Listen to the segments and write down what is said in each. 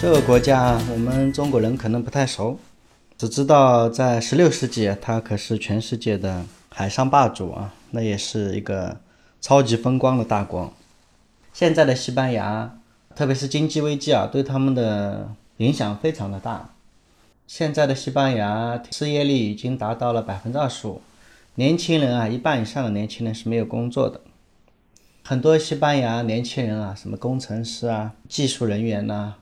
这个国家我们中国人可能不太熟，只知道在十六世纪它可是全世界的海上霸主啊，那也是一个超级风光的大国。现在的西班牙，特别是经济危机啊，对他们的影响非常的大。现在的西班牙失业率已经达到了百分之二十五，年轻人啊，一半以上的年轻人是没有工作的。很多西班牙年轻人啊，什么工程师啊、技术人员呐，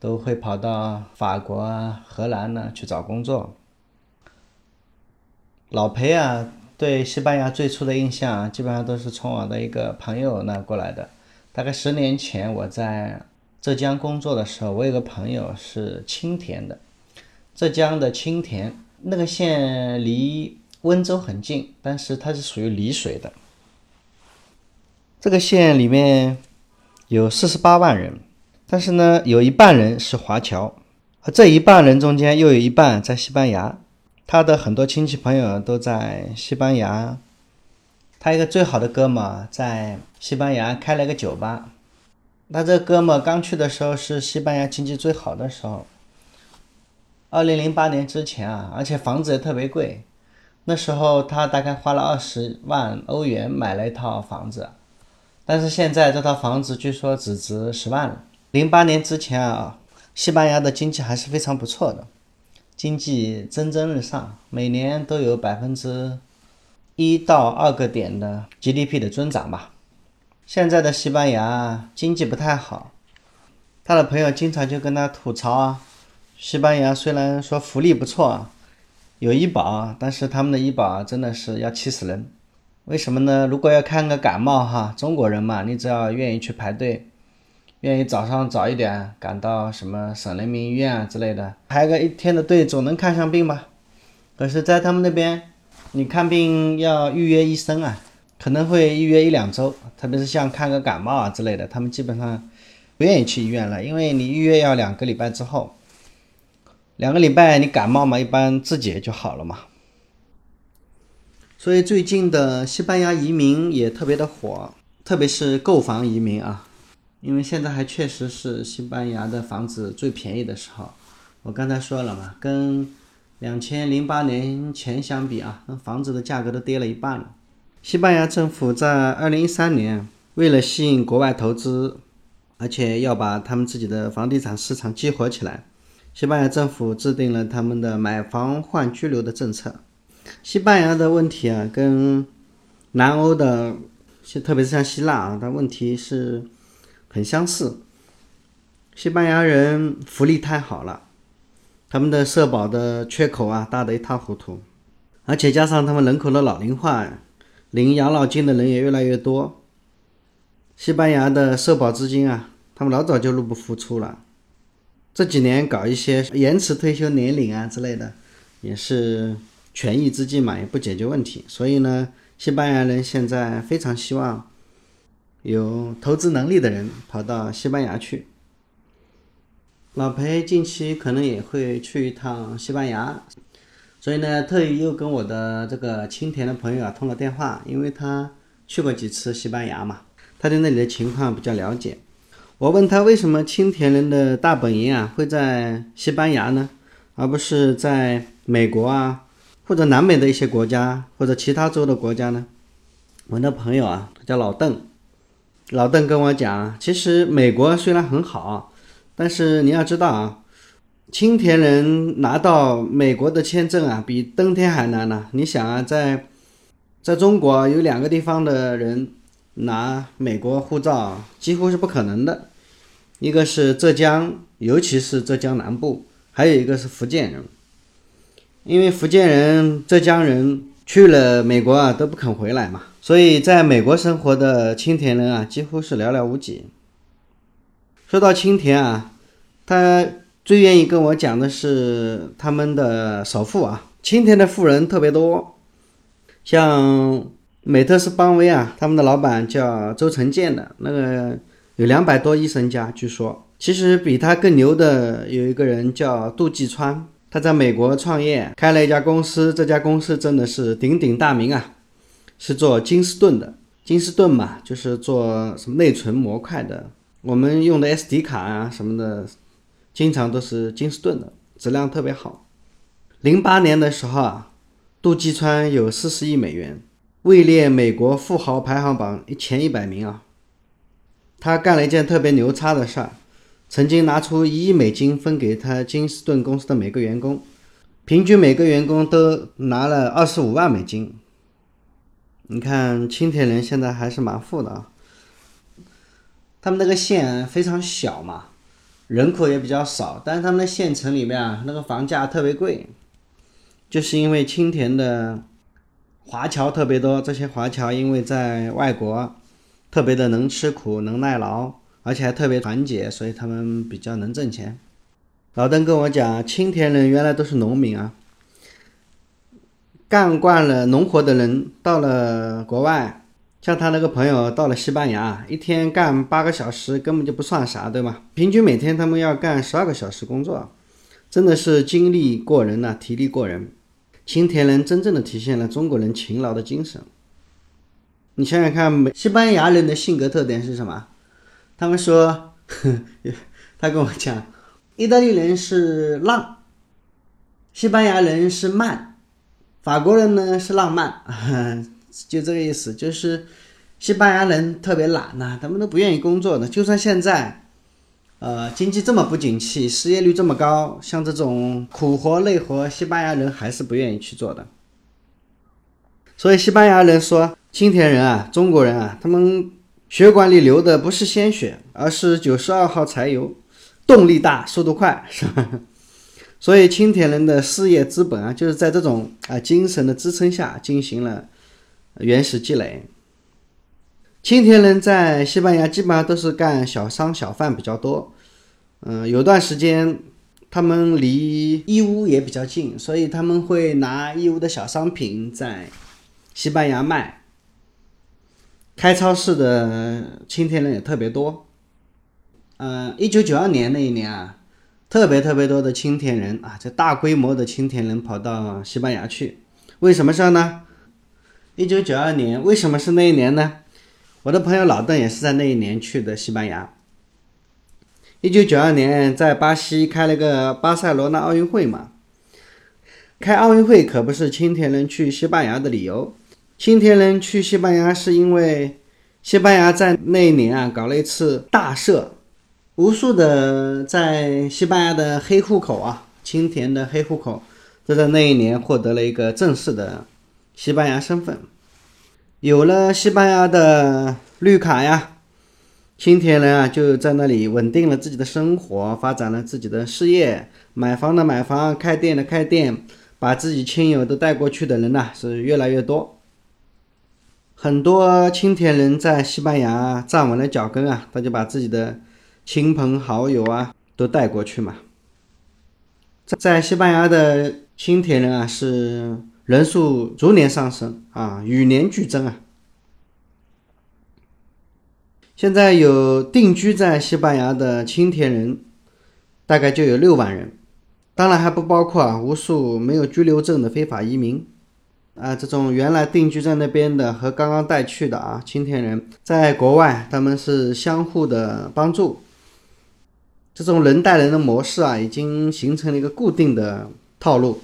都会跑到法国啊、荷兰呢去找工作。老裴啊，对西班牙最初的印象啊，基本上都是从我的一个朋友那过来的。大概十年前我在浙江工作的时候，我有个朋友是青田的，浙江的青田那个县离温州很近，但是它是属于丽水的。这个县里面有四十八万人，但是呢，有一半人是华侨，而这一半人中间又有一半在西班牙，他的很多亲戚朋友都在西班牙。他一个最好的哥们在西班牙开了个酒吧，他这哥们刚去的时候是西班牙经济最好的时候，二零零八年之前啊，而且房子也特别贵，那时候他大概花了二十万欧元买了一套房子。但是现在这套房子据说只值十万了。零八年之前啊，西班牙的经济还是非常不错的，经济蒸蒸日上，每年都有百分之一到二个点的 GDP 的增长吧。现在的西班牙经济不太好，他的朋友经常就跟他吐槽啊，西班牙虽然说福利不错啊，有医保，但是他们的医保真的是要气死人。为什么呢？如果要看个感冒哈，中国人嘛，你只要愿意去排队，愿意早上早一点赶到什么省人民医院啊之类的，排个一天的队总能看上病吧？可是，在他们那边，你看病要预约医生啊，可能会预约一两周，特别是像看个感冒啊之类的，他们基本上不愿意去医院了，因为你预约要两个礼拜之后，两个礼拜你感冒嘛，一般自己就好了嘛。所以最近的西班牙移民也特别的火，特别是购房移民啊，因为现在还确实是西班牙的房子最便宜的时候。我刚才说了嘛，跟两千零八年前相比啊，那房子的价格都跌了一半了。西班牙政府在二零一三年为了吸引国外投资，而且要把他们自己的房地产市场激活起来，西班牙政府制定了他们的买房换居留的政策。西班牙的问题啊，跟南欧的，特别是像希腊啊，它问题是很相似。西班牙人福利太好了，他们的社保的缺口啊大得一塌糊涂，而且加上他们人口的老龄化，领养老金的人也越来越多。西班牙的社保资金啊，他们老早就入不敷出了。这几年搞一些延迟退休年龄啊之类的，也是。权宜之计嘛，也不解决问题，所以呢，西班牙人现在非常希望有投资能力的人跑到西班牙去。老裴近期可能也会去一趟西班牙，所以呢，特意又跟我的这个青田的朋友啊通了电话，因为他去过几次西班牙嘛，他对那里的情况比较了解。我问他为什么青田人的大本营啊会在西班牙呢，而不是在美国啊？或者南美的一些国家，或者其他州的国家呢？我的朋友啊，他叫老邓，老邓跟我讲，其实美国虽然很好，但是你要知道啊，青田人拿到美国的签证啊，比登天还难呢。你想啊，在在中国有两个地方的人拿美国护照几乎是不可能的，一个是浙江，尤其是浙江南部，还有一个是福建人。因为福建人、浙江人去了美国啊，都不肯回来嘛，所以在美国生活的青田人啊，几乎是寥寥无几。说到青田啊，他最愿意跟我讲的是他们的首富啊，青田的富人特别多，像美特斯邦威啊，他们的老板叫周成建的，那个有两百多亿身家，据说。其实比他更牛的有一个人叫杜继川。他在美国创业，开了一家公司。这家公司真的是鼎鼎大名啊，是做金士顿的。金士顿嘛，就是做什么内存模块的。我们用的 SD 卡啊什么的，经常都是金斯顿的，质量特别好。零八年的时候啊，杜基川有四十亿美元，位列美国富豪排行榜一前一百名啊。他干了一件特别牛叉的事儿，曾经拿出一亿美金分给他金斯顿公司的每个员工，平均每个员工都拿了二十五万美金。你看青田人现在还是蛮富的啊。他们那个县非常小嘛，人口也比较少，但是他们的县城里面啊，那个房价特别贵，就是因为青田的华侨特别多。这些华侨因为在外国特别的能吃苦、能耐劳，而且还特别团结，所以他们比较能挣钱。老邓跟我讲，青田人原来都是农民啊，干惯了农活的人到了国外。像他那个朋友到了西班牙，一天干八个小时根本就不算啥，对吗？平均每天他们要干十二个小时工作，真的是精力过人呐，体力过人。青田人真正的体现了中国人勤劳的精神。你想想看，西班牙人的性格特点是什么？他们说，他跟我讲，意大利人是浪，西班牙人是慢，法国人呢是浪漫。就这个意思，就是西班牙人特别懒呐，他们都不愿意工作的。就算现在，呃，经济这么不景气，失业率这么高，像这种苦活累活，西班牙人还是不愿意去做的。所以西班牙人说，青田人啊，中国人啊，他们血管里流的不是鲜血，而是九十二号柴油，动力大，速度快，是吧？所以青田人的事业资本啊，就是在这种啊精神的支撑下进行了。原始积累，青田人在西班牙基本上都是干小商小贩比较多。嗯，有段时间他们离义乌也比较近，所以他们会拿义乌的小商品在西班牙卖。开超市的青田人也特别多。嗯，一九九二年那一年啊，特别特别多的青田人啊，这大规模的青田人跑到西班牙去，为什么事呢？一九九二年，为什么是那一年呢？我的朋友老邓也是在那一年去的西班牙。一九九二年在巴西开了个巴塞罗那奥运会嘛，开奥运会可不是青田人去西班牙的理由。青田人去西班牙是因为西班牙在那一年啊搞了一次大赦，无数的在西班牙的黑户口啊，青田的黑户口，就在那一年获得了一个正式的。西班牙身份，有了西班牙的绿卡呀，青田人啊就在那里稳定了自己的生活，发展了自己的事业，买房的买房，开店的开店，把自己亲友都带过去的人呐是越来越多。很多青田人在西班牙站稳了脚跟啊，他就把自己的亲朋好友啊都带过去嘛。在西班牙的青田人啊是。人数逐年上升啊，与年俱增啊。现在有定居在西班牙的青田人，大概就有六万人，当然还不包括啊无数没有居留证的非法移民啊。这种原来定居在那边的和刚刚带去的啊青田人，在国外他们是相互的帮助，这种人带人的模式啊，已经形成了一个固定的套路。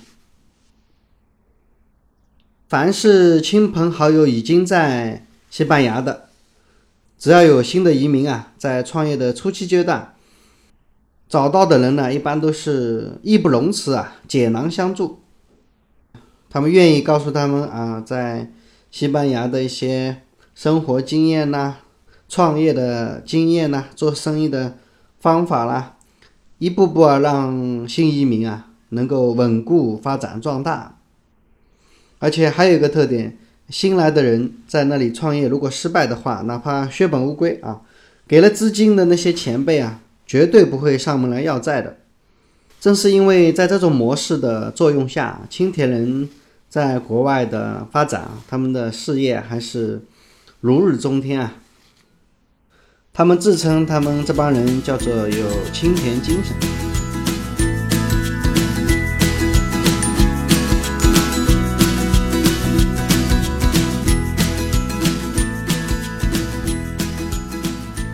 凡是亲朋好友已经在西班牙的，只要有新的移民啊，在创业的初期阶段找到的人呢，一般都是义不容辞啊，解囊相助。他们愿意告诉他们啊，在西班牙的一些生活经验呐、创业的经验呐、做生意的方法啦，一步步啊，让新移民啊能够稳固发展壮大。而且还有一个特点，新来的人在那里创业，如果失败的话，哪怕血本无归啊，给了资金的那些前辈啊，绝对不会上门来要债的。正是因为在这种模式的作用下，青田人在国外的发展，他们的事业还是如日中天啊。他们自称他们这帮人叫做有青田精神。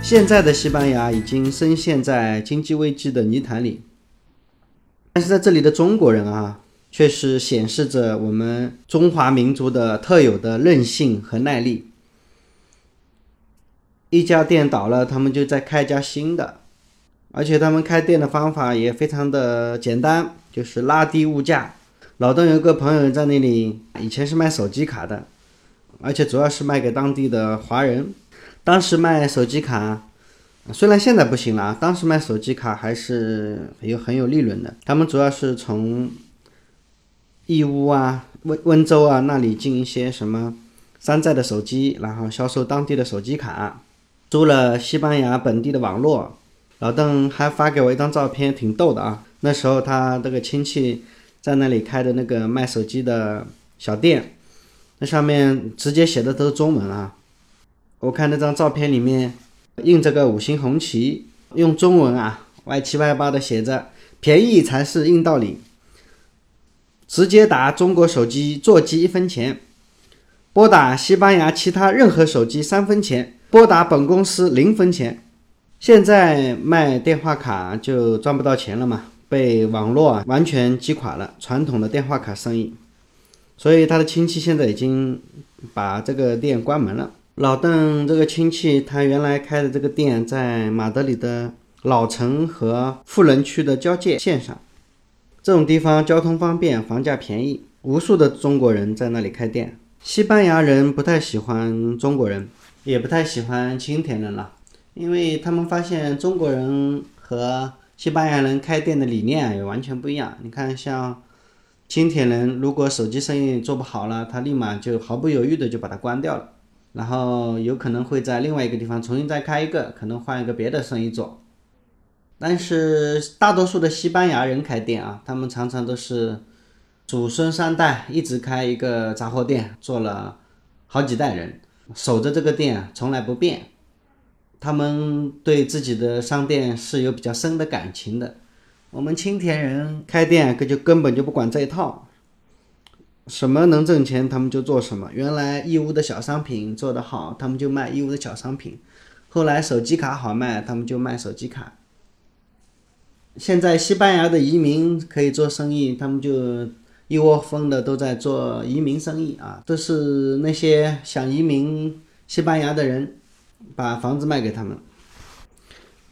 现在的西班牙已经深陷在经济危机的泥潭里，但是在这里的中国人啊，却是显示着我们中华民族的特有的韧性和耐力。一家店倒了，他们就再开一家新的，而且他们开店的方法也非常的简单，就是拉低物价。老邓有个朋友在那里，以前是卖手机卡的，而且主要是卖给当地的华人。当时卖手机卡，虽然现在不行了，当时卖手机卡还是有很有利润的。他们主要是从义乌啊、温温州啊那里进一些什么山寨的手机，然后销售当地的手机卡。租了西班牙本地的网络，老邓还发给我一张照片，挺逗的啊。那时候他这个亲戚在那里开的那个卖手机的小店，那上面直接写的都是中文啊。我看那张照片里面印着个五星红旗，用中文啊歪七歪八的写着“便宜才是硬道理”，直接打中国手机座机一分钱，拨打西班牙其他任何手机三分钱。拨打本公司零分钱，现在卖电话卡就赚不到钱了嘛？被网络啊完全击垮了传统的电话卡生意，所以他的亲戚现在已经把这个店关门了。老邓这个亲戚他原来开的这个店在马德里的老城和富人区的交界线上，这种地方交通方便，房价便宜，无数的中国人在那里开店。西班牙人不太喜欢中国人。也不太喜欢青田人了，因为他们发现中国人和西班牙人开店的理念也完全不一样。你看，像青田人，如果手机生意做不好了，他立马就毫不犹豫的就把它关掉了，然后有可能会在另外一个地方重新再开一个，可能换一个别的生意做。但是大多数的西班牙人开店啊，他们常常都是祖孙三代一直开一个杂货店，做了好几代人。守着这个店从来不变，他们对自己的商店是有比较深的感情的。我们青田人开店可就根本就不管这一套，什么能挣钱他们就做什么。原来义乌的小商品做得好，他们就卖义乌的小商品；后来手机卡好卖，他们就卖手机卡。现在西班牙的移民可以做生意，他们就。一窝蜂的都在做移民生意啊，都是那些想移民西班牙的人把房子卖给他们。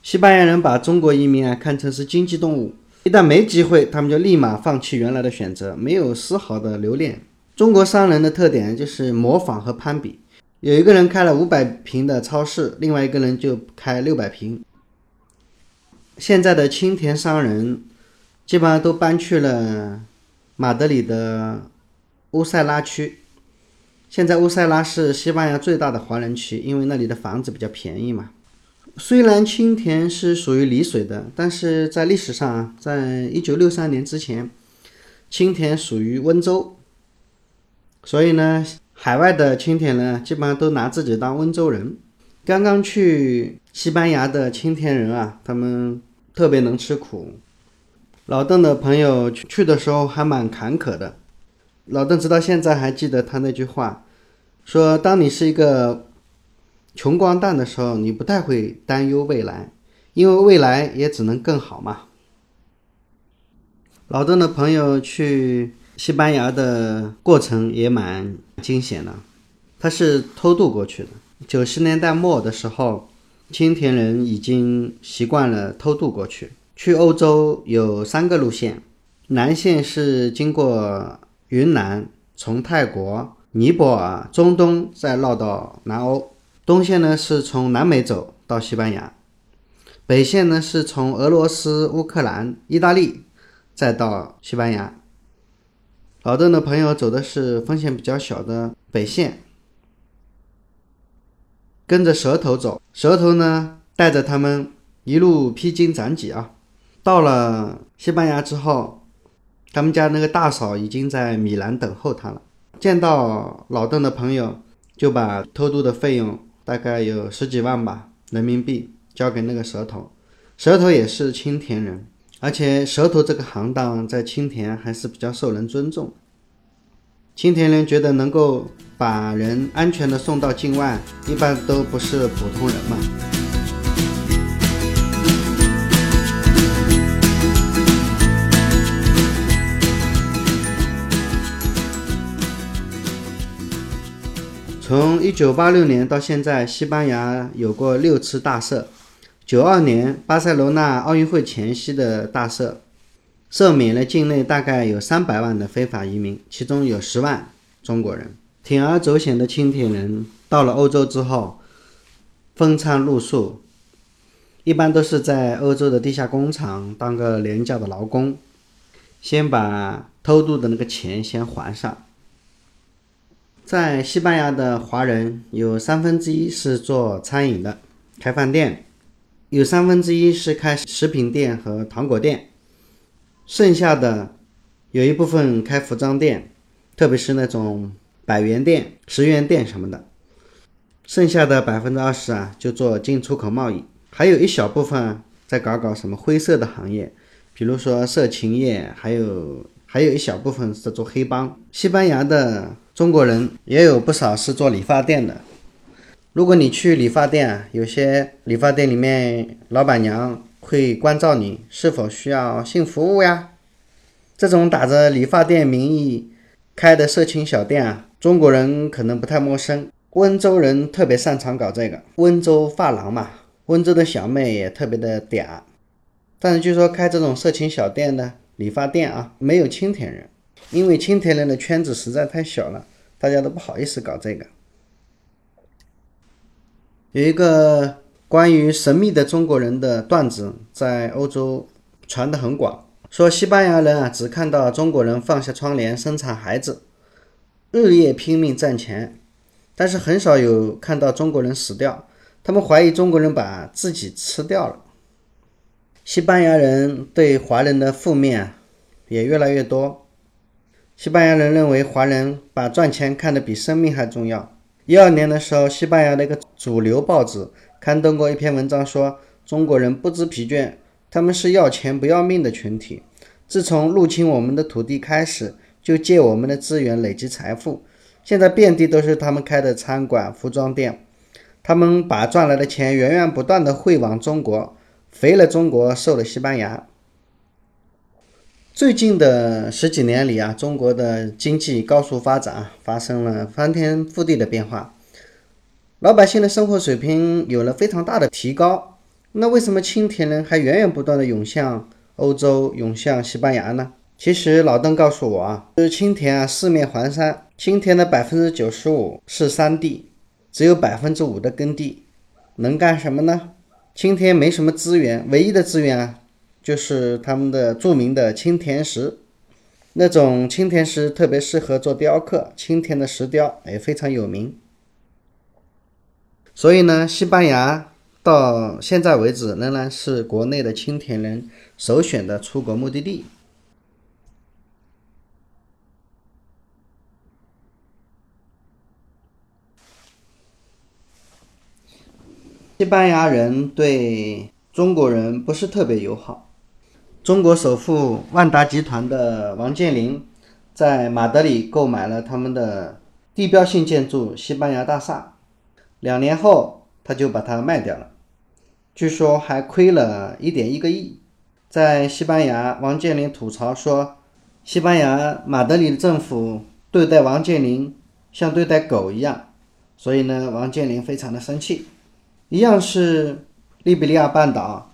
西班牙人把中国移民啊看成是经济动物，一旦没机会，他们就立马放弃原来的选择，没有丝毫的留恋。中国商人的特点就是模仿和攀比，有一个人开了五百平的超市，另外一个人就开六百平。现在的青田商人基本上都搬去了。马德里的乌塞拉区，现在乌塞拉是西班牙最大的华人区，因为那里的房子比较便宜嘛。虽然青田是属于丽水的，但是在历史上，在一九六三年之前，青田属于温州，所以呢，海外的青田呢基本上都拿自己当温州人。刚刚去西班牙的青田人啊，他们特别能吃苦。老邓的朋友去去的时候还蛮坎坷的，老邓直到现在还记得他那句话，说当你是一个穷光蛋的时候，你不太会担忧未来，因为未来也只能更好嘛。老邓的朋友去西班牙的过程也蛮惊险的，他是偷渡过去的。九十年代末的时候，青田人已经习惯了偷渡过去。去欧洲有三个路线，南线是经过云南，从泰国、尼泊尔、中东再绕到南欧；东线呢是从南美走到西班牙；北线呢是从俄罗斯、乌克兰、意大利再到西班牙。老邓的朋友走的是风险比较小的北线，跟着蛇头走，蛇头呢带着他们一路披荆斩棘啊。到了西班牙之后，他们家那个大嫂已经在米兰等候他了。见到老邓的朋友，就把偷渡的费用大概有十几万吧人民币交给那个蛇头。蛇头也是青田人，而且蛇头这个行当在青田还是比较受人尊重。新田人觉得能够把人安全的送到境外，一般都不是普通人嘛。从一九八六年到现在，西班牙有过六次大赦。九二年巴塞罗那奥运会前夕的大赦，赦免了境内大概有三百万的非法移民，其中有十万中国人。铤而走险的青田人到了欧洲之后，风餐露宿，一般都是在欧洲的地下工厂当个廉价的劳工，先把偷渡的那个钱先还上。在西班牙的华人有三分之一是做餐饮的，开饭店；有三分之一是开食品店和糖果店；剩下的有一部分开服装店，特别是那种百元店、十元店什么的。剩下的百分之二十啊，就做进出口贸易，还有一小部分在搞搞什么灰色的行业，比如说色情业，还有还有一小部分是做黑帮。西班牙的。中国人也有不少是做理发店的。如果你去理发店，有些理发店里面老板娘会关照你是否需要性服务呀。这种打着理发店名义开的色情小店啊，中国人可能不太陌生。温州人特别擅长搞这个，温州发廊嘛，温州的小妹也特别的嗲。但是据说开这种色情小店的理发店啊，没有青田人。因为青田人的圈子实在太小了，大家都不好意思搞这个。有一个关于神秘的中国人的段子在欧洲传得很广，说西班牙人啊只看到中国人放下窗帘生产孩子，日夜拼命赚钱，但是很少有看到中国人死掉。他们怀疑中国人把自己吃掉了。西班牙人对华人的负面也越来越多。西班牙人认为华人把赚钱看得比生命还重要。一二年的时候，西班牙的一个主流报纸刊登过一篇文章，说中国人不知疲倦，他们是要钱不要命的群体。自从入侵我们的土地开始，就借我们的资源累积财富。现在遍地都是他们开的餐馆、服装店，他们把赚来的钱源源不断的汇往中国，肥了中国，瘦了西班牙。最近的十几年里啊，中国的经济高速发展，发生了翻天覆地的变化，老百姓的生活水平有了非常大的提高。那为什么青田人还源源不断的涌向欧洲，涌向西班牙呢？其实老邓告诉我啊，就是青田啊，四面环山，青田的百分之九十五是山地，只有百分之五的耕地，能干什么呢？青田没什么资源，唯一的资源啊。就是他们的著名的青田石，那种青田石特别适合做雕刻，青田的石雕也非常有名。所以呢，西班牙到现在为止仍然是国内的青田人首选的出国目的地。西班牙人对中国人不是特别友好。中国首富万达集团的王健林在马德里购买了他们的地标性建筑西班牙大厦，两年后他就把它卖掉了，据说还亏了一点一个亿。在西班牙，王健林吐槽说，西班牙马德里的政府对待王健林像对待狗一样，所以呢，王健林非常的生气。一样是利比利亚半岛，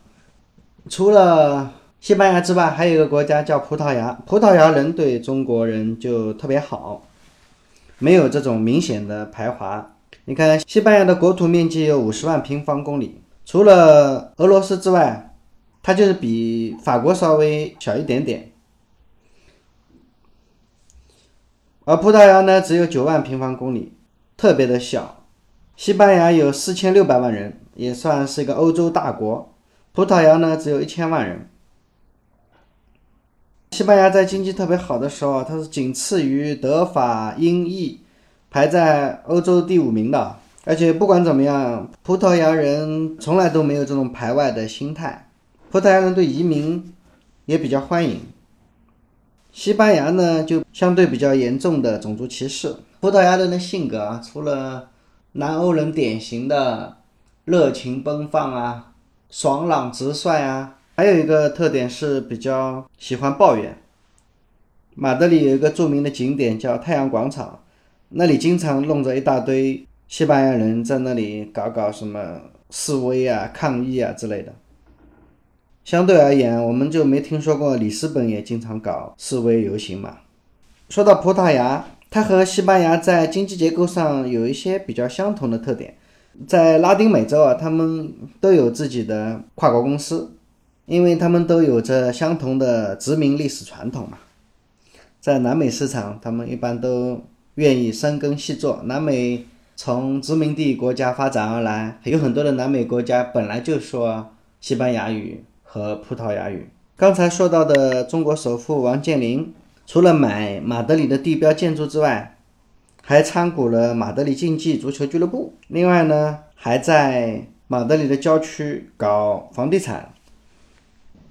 除了。西班牙之外，还有一个国家叫葡萄牙。葡萄牙人对中国人就特别好，没有这种明显的排华。你看，西班牙的国土面积有五十万平方公里，除了俄罗斯之外，它就是比法国稍微小一点点。而葡萄牙呢，只有九万平方公里，特别的小。西班牙有四千六百万人，也算是一个欧洲大国。葡萄牙呢，只有一千万人。西班牙在经济特别好的时候，它是仅次于德法英意，排在欧洲第五名的。而且不管怎么样，葡萄牙人从来都没有这种排外的心态。葡萄牙人对移民也比较欢迎。西班牙呢，就相对比较严重的种族歧视。葡萄牙人的性格啊，除了南欧人典型的热情奔放啊、爽朗直率啊。还有一个特点是比较喜欢抱怨。马德里有一个著名的景点叫太阳广场，那里经常弄着一大堆西班牙人在那里搞搞什么示威啊、抗议啊之类的。相对而言，我们就没听说过里斯本也经常搞示威游行嘛。说到葡萄牙，它和西班牙在经济结构上有一些比较相同的特点。在拉丁美洲啊，他们都有自己的跨国公司，因为他们都有着相同的殖民历史传统嘛。在南美市场，他们一般都愿意深耕细作。南美从殖民地国家发展而来，有很多的南美国家本来就说西班牙语和葡萄牙语。刚才说到的中国首富王健林，除了买马德里的地标建筑之外，还参股了马德里竞技足球俱乐部。另外呢，还在马德里的郊区搞房地产。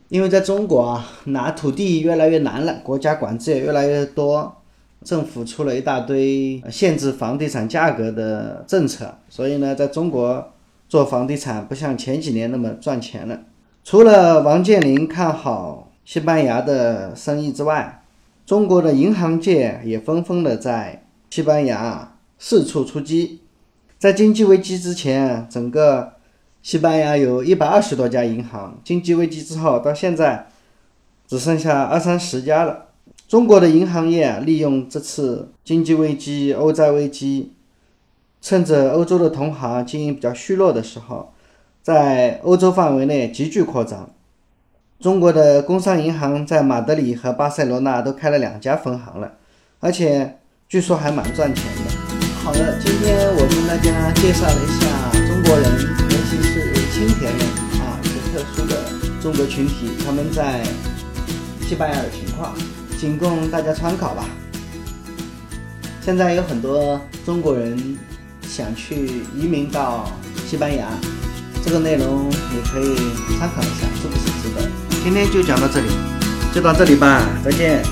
因为在中国啊，拿土地越来越难了，国家管制也越来越多，政府出了一大堆限制房地产价格的政策，所以呢，在中国做房地产不像前几年那么赚钱了。除了王健林看好西班牙的生意之外，中国的银行界也纷纷的在。西班牙四处出击，在经济危机之前，整个西班牙有一百二十多家银行。经济危机之后，到现在只剩下二三十家了。中国的银行业利用这次经济危机、欧债危机，趁着欧洲的同行经营比较虚弱的时候，在欧洲范围内急剧扩张。中国的工商银行在马德里和巴塞罗那都开了两家分行了，而且。据说还蛮赚钱的。好了，今天我跟大家介绍了一下中国人，尤其是青田人啊，一个特殊的中国群体，他们在西班牙的情况，仅供大家参考吧。现在有很多中国人想去移民到西班牙，这个内容你可以参考一下，是不是值得？今天就讲到这里，就到这里吧，再见。